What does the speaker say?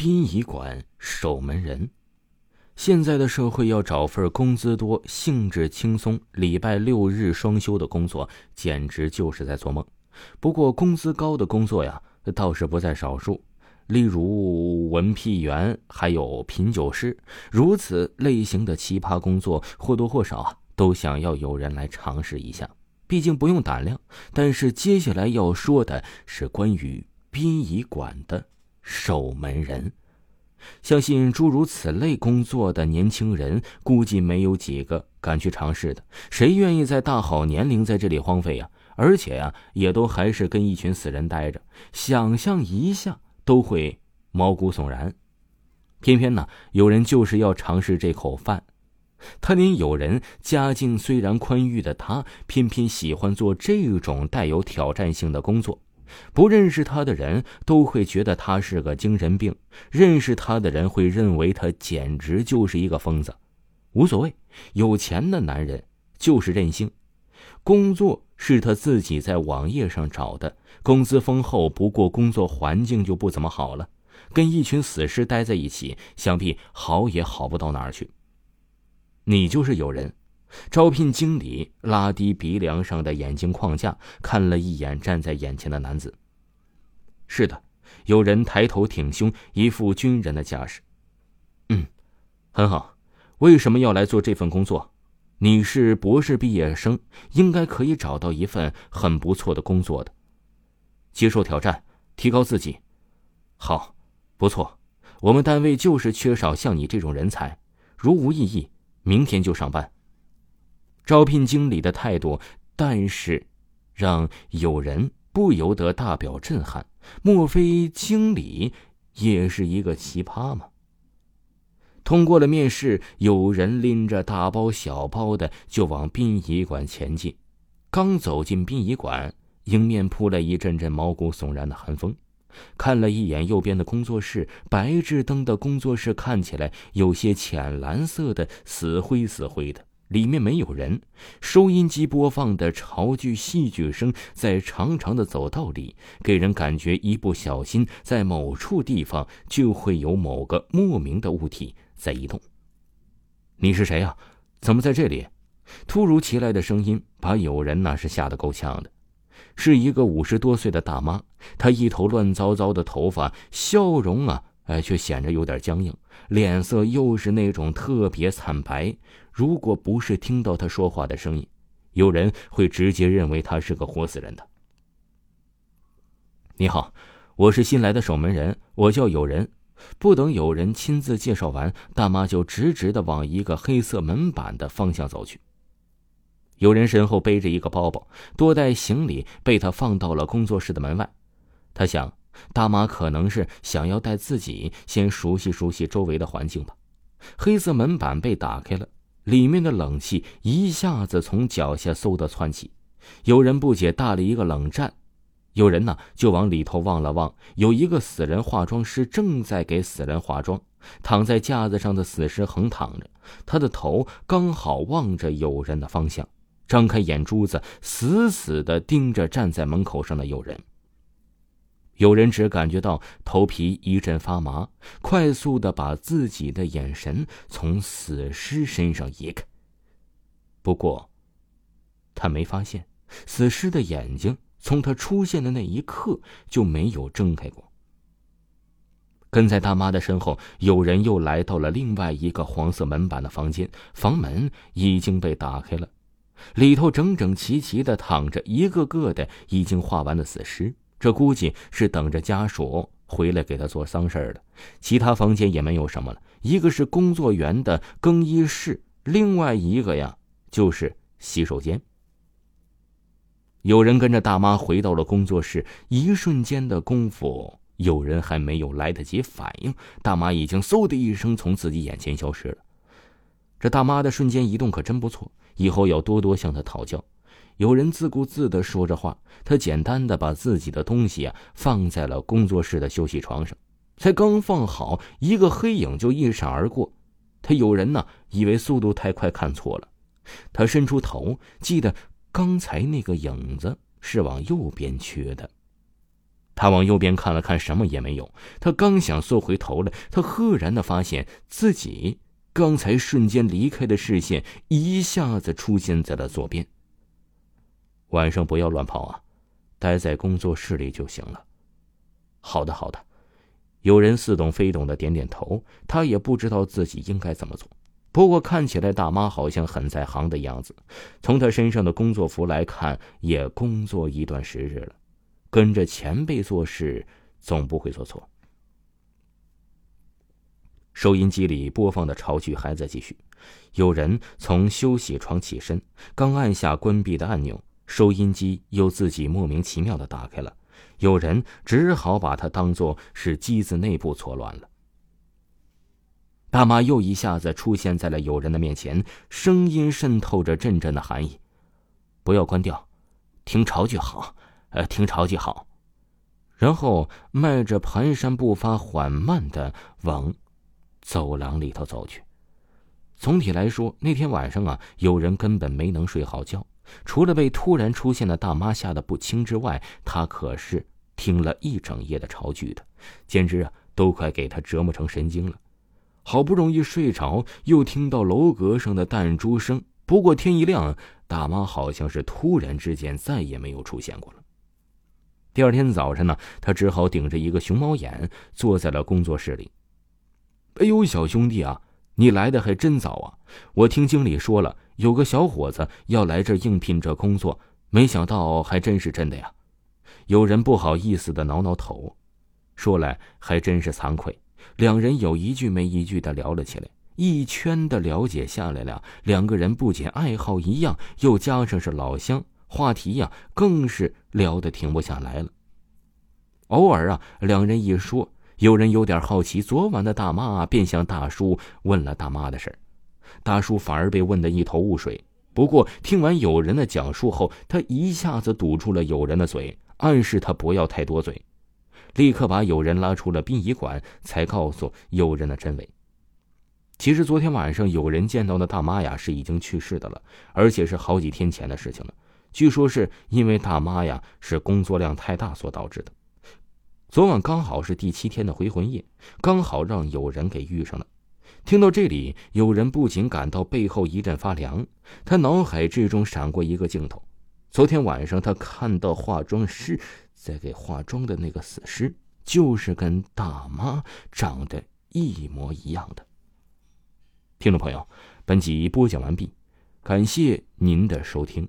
殡仪馆守门人。现在的社会要找份工资多、性质轻松、礼拜六日双休的工作，简直就是在做梦。不过，工资高的工作呀，倒是不在少数。例如文辟员，还有品酒师，如此类型的奇葩工作，或多或少啊，都想要有人来尝试一下。毕竟不用胆量。但是接下来要说的是关于殡仪馆的守门人。相信诸如此类工作的年轻人，估计没有几个敢去尝试的。谁愿意在大好年龄在这里荒废呀？而且呀，也都还是跟一群死人待着，想象一下都会毛骨悚然。偏偏呢，有人就是要尝试这口饭。他连有人家境虽然宽裕的他，偏偏喜欢做这种带有挑战性的工作。不认识他的人都会觉得他是个精神病，认识他的人会认为他简直就是一个疯子。无所谓，有钱的男人就是任性。工作是他自己在网页上找的，工资丰厚，不过工作环境就不怎么好了。跟一群死尸待在一起，想必好也好不到哪儿去。你就是有人。招聘经理拉低鼻梁上的眼镜框架，看了一眼站在眼前的男子。是的，有人抬头挺胸，一副军人的架势。嗯，很好。为什么要来做这份工作？你是博士毕业生，应该可以找到一份很不错的工作的。接受挑战，提高自己。好，不错。我们单位就是缺少像你这种人才。如无异议，明天就上班。招聘经理的态度，但是让有人不由得大表震撼。莫非经理也是一个奇葩吗？通过了面试，有人拎着大包小包的就往殡仪馆前进。刚走进殡仪馆，迎面扑来一阵阵毛骨悚然的寒风。看了一眼右边的工作室，白炽灯的工作室看起来有些浅蓝色的，死灰死灰的。里面没有人，收音机播放的潮剧戏剧声在长长的走道里，给人感觉一不小心在某处地方就会有某个莫名的物体在移动。你是谁呀？怎么在这里？突如其来的声音把有人那是吓得够呛的，是一个五十多岁的大妈，她一头乱糟糟的头发，笑容啊。哎，却显着有点僵硬，脸色又是那种特别惨白。如果不是听到他说话的声音，有人会直接认为他是个活死人的。你好，我是新来的守门人，我叫有人。不等有人亲自介绍完，大妈就直直的往一个黑色门板的方向走去。有人身后背着一个包包，多袋行李被他放到了工作室的门外。他想。大妈可能是想要带自己先熟悉熟悉周围的环境吧。黑色门板被打开了，里面的冷气一下子从脚下嗖的窜起。有人不解，打了一个冷战。有人呢就往里头望了望，有一个死人化妆师正在给死人化妆。躺在架子上的死尸横躺着，他的头刚好望着有人的方向，张开眼珠子，死死的盯着站在门口上的有人。有人只感觉到头皮一阵发麻，快速的把自己的眼神从死尸身上移开。不过，他没发现死尸的眼睛从他出现的那一刻就没有睁开过。跟在大妈的身后，有人又来到了另外一个黄色门板的房间，房门已经被打开了，里头整整齐齐的躺着一个个的已经化完的死尸。这估计是等着家属回来给他做丧事儿的。其他房间也没有什么了，一个是工作员的更衣室，另外一个呀就是洗手间。有人跟着大妈回到了工作室，一瞬间的功夫，有人还没有来得及反应，大妈已经嗖的一声从自己眼前消失了。这大妈的瞬间移动可真不错，以后要多多向她讨教。有人自顾自的说着话，他简单的把自己的东西啊放在了工作室的休息床上，才刚放好，一个黑影就一闪而过。他有人呢，以为速度太快看错了，他伸出头，记得刚才那个影子是往右边缺的。他往右边看了看，什么也没有。他刚想缩回头来，他赫然的发现自己刚才瞬间离开的视线一下子出现在了左边。晚上不要乱跑啊，待在工作室里就行了。好的，好的。有人似懂非懂的点点头，他也不知道自己应该怎么做。不过看起来大妈好像很在行的样子，从她身上的工作服来看，也工作一段时日了。跟着前辈做事，总不会做错。收音机里播放的潮剧还在继续。有人从休息床起身，刚按下关闭的按钮，收音机又自己莫名其妙的打开了。有人只好把它当做是机子内部错乱了。大妈又一下子出现在了友人的面前，声音渗透着阵阵的寒意：“不要关掉，听潮就好。”呃，听潮就好，然后迈着蹒跚步伐，缓慢的往走廊里头走去。总体来说，那天晚上啊，有人根本没能睡好觉，除了被突然出现的大妈吓得不轻之外，他可是听了一整夜的潮剧的，简直啊，都快给他折磨成神经了。好不容易睡着，又听到楼阁上的弹珠声。不过天一亮，大妈好像是突然之间再也没有出现过了。第二天早晨呢，他只好顶着一个熊猫眼坐在了工作室里。哎呦，小兄弟啊，你来的还真早啊！我听经理说了，有个小伙子要来这应聘这工作，没想到还真是真的呀。有人不好意思的挠挠头，说来还真是惭愧。两人有一句没一句的聊了起来，一圈的了解下来了，两个人不仅爱好一样，又加上是老乡。话题呀，更是聊得停不下来了。偶尔啊，两人一说，有人有点好奇，昨晚的大妈便向大叔问了大妈的事大叔反而被问得一头雾水。不过听完友人的讲述后，他一下子堵住了友人的嘴，暗示他不要太多嘴，立刻把友人拉出了殡仪馆，才告诉友人的真伪。其实昨天晚上有人见到的大妈呀，是已经去世的了，而且是好几天前的事情了。据说是因为大妈呀是工作量太大所导致的。昨晚刚好是第七天的回魂夜，刚好让有人给遇上了。听到这里，有人不仅感到背后一阵发凉，他脑海之中闪过一个镜头：昨天晚上他看到化妆师在给化妆的那个死尸，就是跟大妈长得一模一样的。听众朋友，本集播讲完毕，感谢您的收听。